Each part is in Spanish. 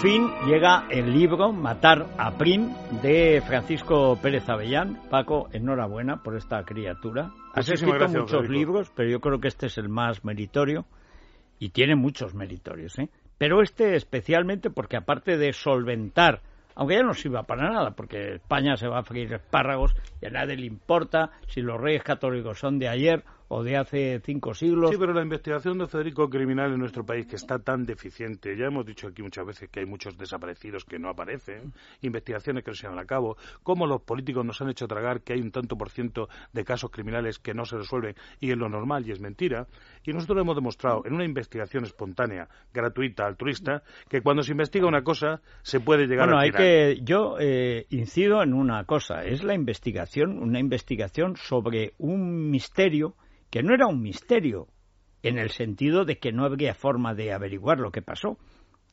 fin llega el libro Matar a Prim de Francisco Pérez Avellán. Paco, enhorabuena por esta criatura. Has escrito muchos libros, pero yo creo que este es el más meritorio y tiene muchos meritorios. ¿eh? Pero este especialmente porque aparte de solventar aunque ya no sirva para nada, porque España se va a freír espárragos y a nadie le importa si los reyes católicos son de ayer o de hace cinco siglos. Sí, pero la investigación de Federico criminal en nuestro país, que está tan deficiente, ya hemos dicho aquí muchas veces que hay muchos desaparecidos que no aparecen, investigaciones que no se llevan a cabo, cómo los políticos nos han hecho tragar que hay un tanto por ciento de casos criminales que no se resuelven y es lo normal y es mentira. Y nosotros hemos demostrado en una investigación espontánea, gratuita, altruista, que cuando se investiga una cosa se puede llegar bueno, a hay que yo eh, incido en una cosa, es la investigación, una investigación sobre un misterio que no era un misterio en el sentido de que no habría forma de averiguar lo que pasó.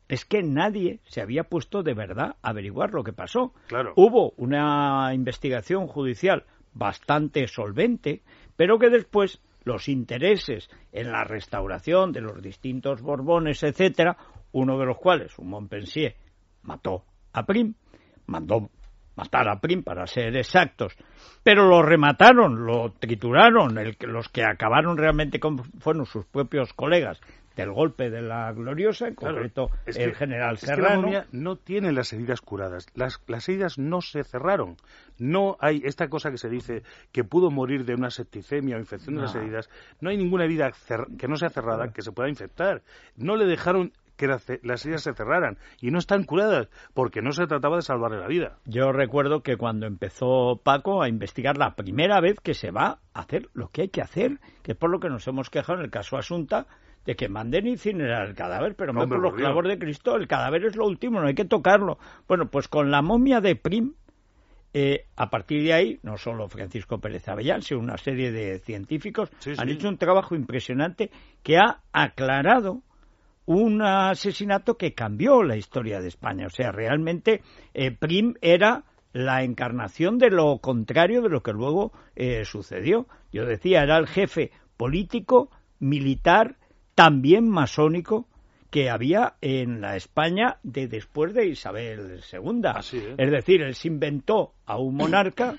Es que nadie se había puesto de verdad a averiguar lo que pasó. Claro. Hubo una investigación judicial bastante solvente, pero que después los intereses en la restauración de los distintos Borbones, etcétera, uno de los cuales, un Montpensier, mató a Prim, mandó matar a Prim para ser exactos, pero lo remataron, lo trituraron, el, los que acabaron realmente con, fueron sus propios colegas del golpe de la gloriosa, en concreto el general Serrano. no tiene las heridas curadas, las, las heridas no se cerraron. No hay esta cosa que se dice que pudo morir de una septicemia o infección de las heridas. No hay ninguna herida que no sea cerrada que se pueda infectar. No le dejaron que las heridas se cerraran y no están curadas porque no se trataba de salvarle la vida. Yo recuerdo que cuando empezó Paco a investigar la primera vez que se va a hacer lo que hay que hacer, que es por lo que nos hemos quejado en el caso Asunta, de que manden incinerar el cadáver, pero no, por los clavos de Cristo, el cadáver es lo último, no hay que tocarlo. Bueno, pues con la momia de Prim, eh, a partir de ahí, no solo Francisco Pérez Avellán, sino una serie de científicos han hecho un trabajo impresionante que ha aclarado un asesinato que cambió la historia de España. O sea, realmente eh, Prim era la encarnación de lo contrario de lo que luego eh, sucedió. Yo decía, era el jefe político, militar, también masónico que había en la España de después de Isabel II. es decir, él se inventó a un monarca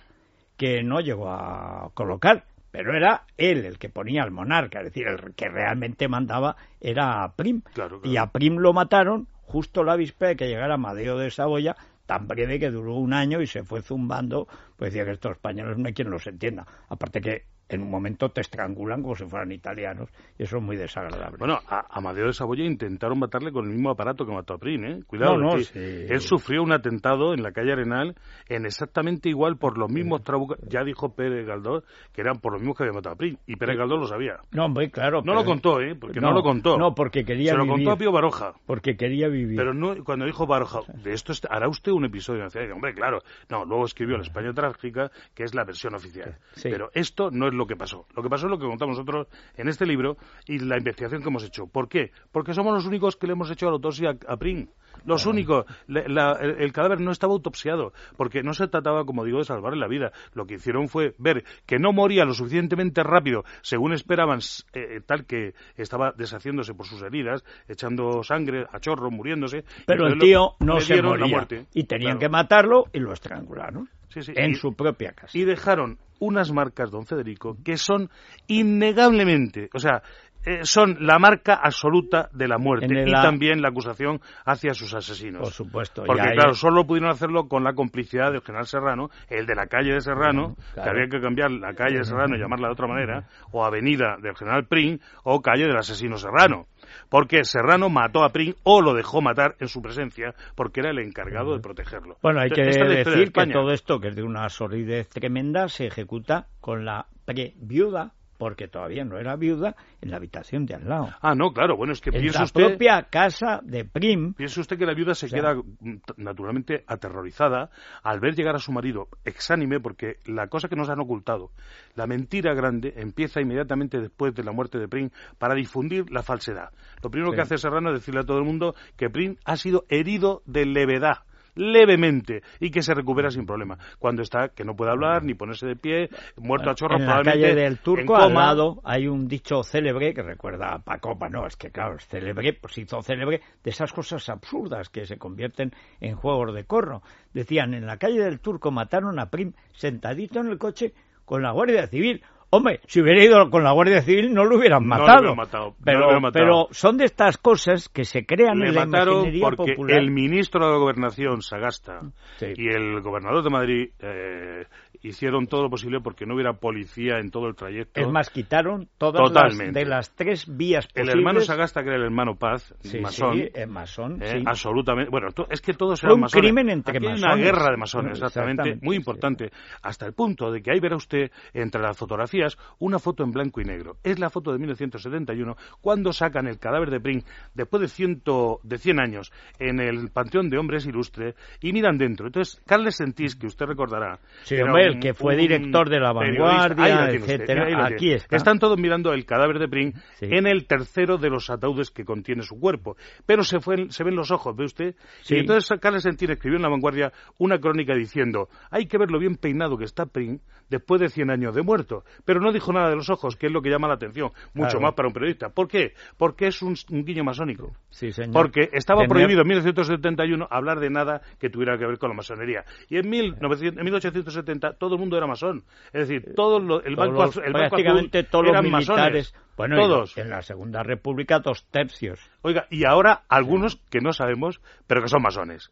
que no llegó a colocar pero era él el que ponía al monarca, es decir, el que realmente mandaba era a Prim. Y a Prim lo mataron justo la víspera de que llegara Amadeo de Saboya, tan breve que duró un año y se fue zumbando, pues decía que estos españoles no hay quien los entienda. Aparte que en un momento te estrangulan como si fueran italianos y eso es muy desagradable. Bueno, a Amadeo de Saboya intentaron matarle con el mismo aparato que mató a Prim, ¿eh? Cuidado, no, él sufrió un atentado en la calle Arenal en exactamente igual por los mismos trabucos, ya dijo Pérez Galdós que eran por los mismos que había matado a Prim y Pérez Galdós lo sabía. No, hombre, claro. No lo contó, ¿eh? Porque no, lo contó. No, porque quería Se lo contó a Pío Baroja. Porque quería vivir. Pero no, cuando dijo Baroja, de esto hará usted un episodio, hombre, claro. No, luego escribió La España Trágica, que es la versión oficial. Pero esto no es lo que pasó. Lo que pasó es lo que contamos nosotros en este libro y la investigación que hemos hecho. ¿Por qué? Porque somos los únicos que le hemos hecho la autopsia a Prim. Los únicos. el, cadáver no estaba autopsiado, porque no se trataba, como digo, de salvarle la vida. Lo que hicieron fue ver que no moría lo suficientemente rápido, según esperaban, eh, tal que estaba deshaciéndose por sus heridas, echando sangre a chorro, muriéndose. Pero el tío no se moría. Y tenían que matarlo y lo estrangularon. en su propia casa. Y dejaron unas marcas, don Federico, que son innegablemente, o sea, eh, son la marca absoluta de la muerte y también la acusación hacia sus asesinos. Por supuesto. Porque, claro, solo pudieron hacerlo con la complicidad del general Serrano, el de la calle de Serrano, que había que cambiar la calle de Serrano y llamarla de otra manera, o avenida del general Prim, o calle del asesino Serrano. Porque Serrano mató a Prim o lo dejó matar en su presencia porque era el encargado de protegerlo. Bueno, hay que decir que todo esto, que es de una sordidez tremenda, se ejecuta con la pre-viuda porque todavía no era viuda, en la habitación de al lado. Ah, no, claro, bueno, es que en la propia casa de Prim. Piensa usted que la viuda se queda mm, naturalmente aterrorizada al ver llegar a su marido exánime, porque la cosa que nos han ocultado, la mentira grande, empieza inmediatamente después de la muerte de Prim para difundir la falsedad. Lo primero que hace Serrano es decirle a todo el mundo que Prim ha sido herido de levedad levemente y que se recupera sin problema. Cuando está que no puede hablar ni ponerse de pie, muerto a chorro, en la calle del Turco al lado hay un dicho célebre que recuerda a Pacopa, no, es que claro, es célebre, pues hizo célebre de esas cosas absurdas que se convierten en juegos de corro. Decían, en la calle del Turco mataron a Prim sentadito en el coche con la Guardia Civil. Hombre, si hubiera ido con la Guardia Civil no lo hubieran matado. pero, son de estas cosas que se crean en la imaginería porque popular. El ministro de la Gobernación, Sagasta, y el gobernador de Madrid, eh, hicieron todo lo posible porque no hubiera policía en todo el trayecto. Es más, quitaron todas las de las tres vías posibles. El hermano Sagasta, que era el hermano Paz, masón. Sí, masón, eh, Absolutamente. Bueno, es que todos eran un masones. crimen entre Aquí masones. una guerra de masones, exactamente, muy importante. Hasta el punto de que ahí verá usted, entre las fotografías, una foto en blanco y negro. Es la foto de 1971, cuando sacan el cadáver de Pring, después de, ciento, de 100 años, en el Panteón de Hombres Ilustre, y miran dentro. Entonces, Carles Sentís, que usted recordará... Sí, que fue director de La Vanguardia, etcétera. Aquí está. Están todos mirando el cadáver de Pring en el tercero de los ataúdes que contiene su cuerpo. Pero se, fue, se ven los ojos, ¿ve usted? Y entonces Carles Sentir escribió en La Vanguardia una crónica diciendo hay que ver lo bien peinado que está Pring después de 100 años de muerto. Pero no dijo nada de los ojos, que es lo que llama la atención, mucho más para un periodista. ¿Por qué? Porque es un, guiño masónico. Sí, señor. Porque estaba prohibido en 1971 hablar de nada que tuviera que ver con la masonería. Y en, 1900, en 1870 todo el mundo era masón. Es decir, todo el banco, el prácticamente todos los militares. Bueno, todos. En la Segunda República dos tercios. Oiga, y ahora algunos que no sabemos, pero que son masones.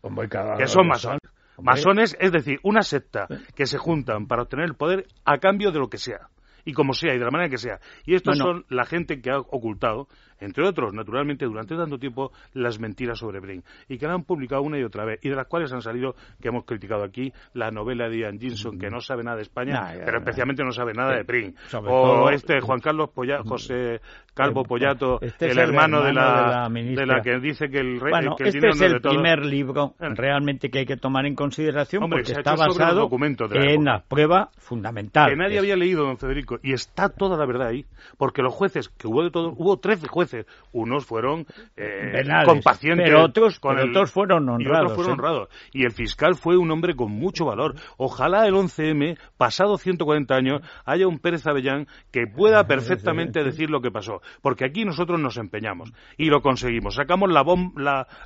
que son masones. Masones, es decir, una secta que se juntan para obtener el poder a cambio de lo que sea y como sea y de la manera que sea. Y estos son la gente que ha ocultado entre otros, naturalmente, durante tanto tiempo, las mentiras sobre Brain, y que la han publicado una y otra vez, y de las cuales han salido, que hemos criticado aquí, la novela de Ian Ginson, que no sabe nada de España, pero especialmente no sabe nada de Brain, o este Juan Carlos José Calvo Pollato, este el, hermano de la, de la, que dice que el, rey, bueno, que el este es el primer libro eh. realmente que hay que tomar en consideración porque está basado en la prueba fundamental. Que nadie había leído, don Federico, y está toda la verdad ahí, porque los jueces, que hubo de todo, hubo 13 jueces unos fueron eh, compacientes. Pero otros, otros fueron honrados. Y fueron ¿eh? honrados. Y el fiscal fue un hombre con mucho valor. Ojalá el 11M, pasado 140 años, haya un Pérez Avellán que pueda perfectamente decir lo que pasó. Porque aquí nosotros nos empeñamos. Y lo conseguimos. Sacamos la,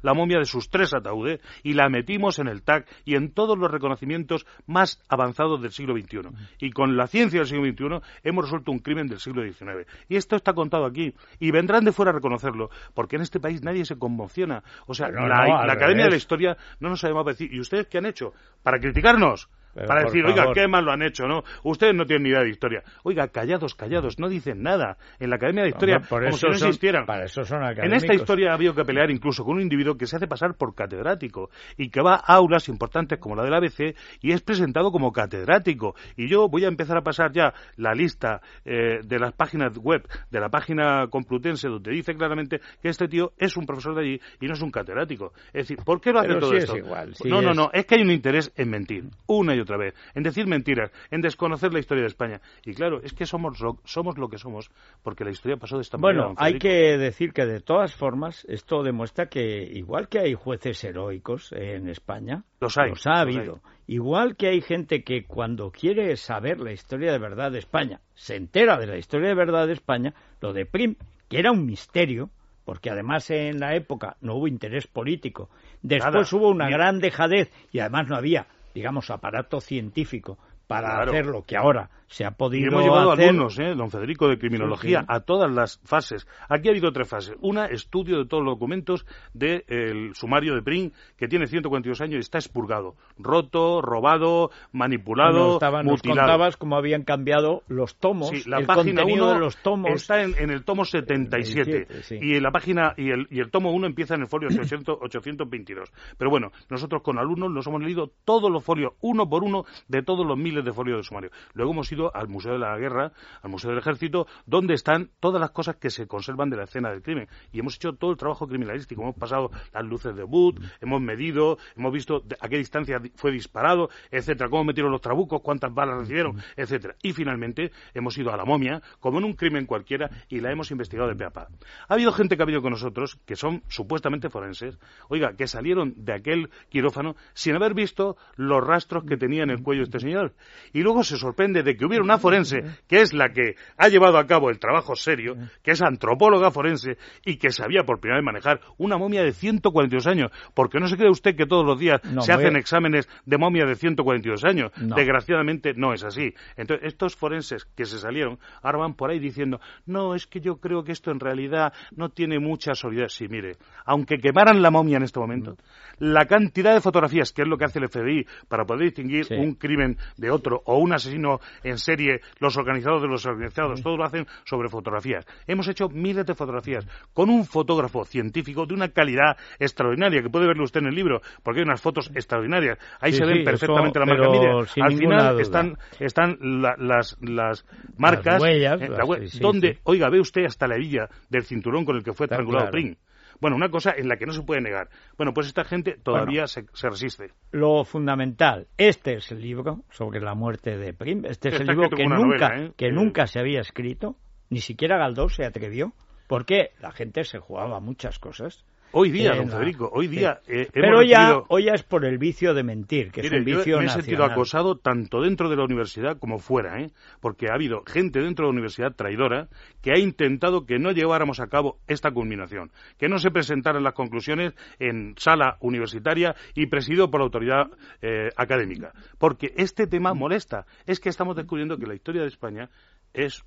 la, momia de sus tres ataúdes y la metimos en el TAC y en todos los reconocimientos más avanzados del siglo XXI. Y con la ciencia del siglo XXI hemos resuelto un crimen del siglo XIX. Y esto está contado aquí. Y vendrán de fuera a reconocerlo, porque en este país nadie se conmociona. O sea, la, Academia de la Historia no nos ha llamado decir, ¿y ustedes qué han hecho? ¿Para criticarnos? Para decir, oiga, qué mal lo han hecho, ¿no? Ustedes no tienen ni idea de historia. Oiga, callados, callados, no dicen nada. En la Academia de Historia, por como si no existieran. Para eso son en esta historia ha habido que pelear incluso con un individuo que se hace pasar por catedrático y que va a aulas importantes como la del ABC y es presentado como catedrático. Y yo voy a empezar a pasar ya la lista eh, de las páginas web de la página complutense donde dice claramente que este tío es un profesor de allí y no es un catedrático. Es decir, ¿por qué lo hace todo esto? no, no, no, es que hay un interés en mentir. Una y otra vez, en decir mentiras, en desconocer la historia de España. Y claro, es que somos lo, somos lo que somos porque la historia pasó de esta manera. Bueno, hay que decir que de todas formas esto demuestra que igual que hay jueces heroicos en España, los, hay, ha habido. Igual que hay gente que cuando quiere saber la historia de verdad de España, se entera de la historia de verdad de España, lo de Prim, que era un misterio, porque además en la época no hubo interés político. Después hubo una gran dejadez y además no había digamos, aparato científico para hacer lo que ahora se ha podido y hemos llevado alumnos, ¿eh, don Federico, de criminología a todas las fases. Aquí ha habido tres fases. Una, estudio de todos los documentos del sumario de Pring, que tiene 142 años y está expurgado. Roto, robado, manipulado, mutilado. Nos contabas cómo habían cambiado los tomos, sí, la el página contenido de los tomos. Está en, el tomo 77. Y en la página y el, y el tomo 1 empieza en el folio 800, 822. Pero bueno, nosotros con alumnos nos hemos leído todos los folios, uno por uno, de todos los miles miles de folios de sumario. Luego hemos ido al Museo de la Guerra, al Museo del Ejército, donde están todas las cosas que se conservan de la escena del crimen. Y hemos hecho todo el trabajo criminalístico. Hemos pasado las luces de Wood, hemos medido, hemos visto a qué distancia fue disparado, etcétera, cómo metieron los trabucos, cuántas balas recibieron, etcétera. Y finalmente hemos ido a la momia, como en un crimen cualquiera, y la hemos investigado de pe a pa. Ha habido gente que ha venido con nosotros, que son supuestamente forenses, oiga, que salieron de aquel quirófano sin haber visto los rastros que tenía en el cuello este señor. Y luego se sorprende de que hubiera una forense, que es la que ha llevado a cabo el trabajo serio, que es antropóloga forense y que sabía por primera vez manejar una momia de 142 años. Porque no se cree usted que todos los días se hacen exámenes de momia de 142 años. Desgraciadamente no es así. Entonces, estos forenses que se salieron ahora van por ahí diciendo, no, es que yo creo que esto en realidad no tiene mucha solidez. Sí, mire, aunque quemaran la momia en este momento, la cantidad de fotografías, que es lo que hace el FBI para poder distinguir un crimen de otro o un asesino en serie, los organizados de los organizados, todos lo hacen sobre fotografías. Hemos hecho miles de fotografías con un fotógrafo científico de una calidad extraordinaria, que puede verlo usted en el libro, porque hay unas fotos extraordinarias. Ahí se ven perfectamente la marca. Mire, al final están, están las, las marcas, donde, oiga, ve usted hasta la villa del cinturón con el que fue estrangulado Pring. Bueno, una cosa en la que no se puede negar. Bueno, pues esta gente todavía se, resiste. Lo fundamental, este es el libro sobre la muerte de Prim, este es el libro que, nunca, ¿eh? que nunca se había escrito, ni siquiera Galdós se atrevió, porque la gente se jugaba muchas cosas. Hoy día, don Federico, hoy día. Eh, Pero ya, hoy ya es por el vicio de mentir, que es un vicio yo me he sentido acosado tanto dentro de la universidad como fuera, ¿eh? porque ha habido gente dentro de la universidad traidora que ha intentado que no lleváramos a cabo esta culminación, que no se presentaran las conclusiones en sala universitaria y presidido por la autoridad eh, académica. Porque este tema molesta. Es que estamos descubriendo que la historia de España es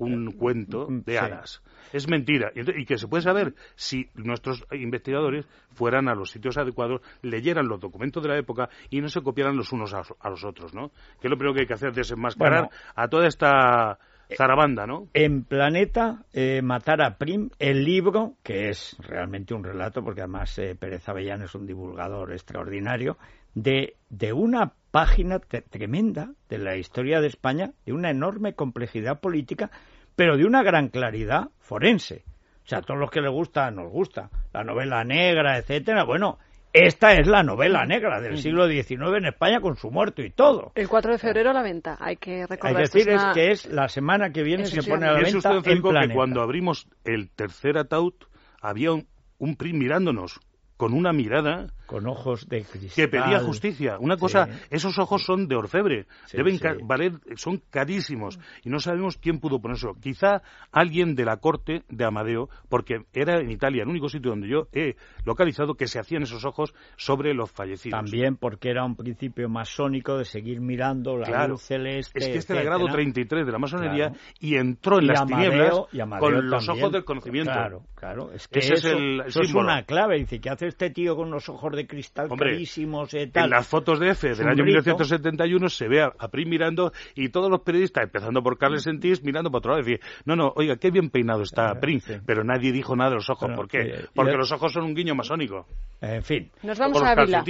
un cuento de hadas. Es mentira. Y que se puede saber si nuestros investigadores fueran a los sitios adecuados, leyeran los documentos de la época y no se copiaran los unos a, los otros, ¿no? Que es lo primero que hay que hacer, desenmascarar a toda esta zarabanda, ¿no? En Planeta, eh, Matar a Prim, el libro, que es realmente un relato, porque además eh, Pérez Avellán es un divulgador extraordinario, de, de una página tremenda de la historia de España, de una enorme complejidad política, pero de una gran claridad forense. O sea, a todos los que les gusta, nos gusta, la novela negra, etcétera, bueno, esta es la novela negra del siglo XIX en España con su muerto y todo. El 4 de febrero a la venta, hay que recordar. Es decir, es, que es la semana que viene se pone a la venta usted, en que cuando abrimos el tercer ataúd había un, un PRI mirándonos con una mirada con ojos de cristal. Que pedía justicia. Una cosa esos ojos son de orfebre. Deben valer son carísimos. Y no sabemos quién pudo ponerlo quizá alguien de la corte de Amadeo porque era en Italia el único sitio donde yo he localizado que se hacían esos ojos sobre los fallecidos. También porque era un principio masónico de seguir mirando la luz celeste es que este era el grado 33 de la masonería y entró en las tinieblas con los ojos del conocimiento. Claro claro. Es que eso, es, el, es una clave. Dice que hace este tío con los ojos de cristal clarísimos y tal. En las fotos de F del año 1971 se ve a, Prim mirando y todos los periodistas, empezando por Carles Sentís, mirando para otro lado y decir, no, no, oiga, qué bien peinado está Prim, pero nadie dijo nada de los ojos. ¿Por qué? Porque los ojos son un guiño masónico. En fin. Nos vamos a Ávila.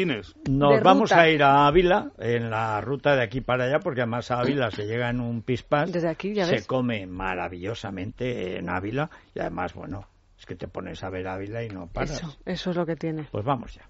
Nos vamos a ir a Ávila en la ruta de aquí para allá, porque además a Ávila se llega en un pispás. Desde aquí, ya Se come maravillosamente en Ávila y además, bueno, es que te pones a ver Ávila y no paras. Eso, eso es lo que tiene. Pues vamos ya.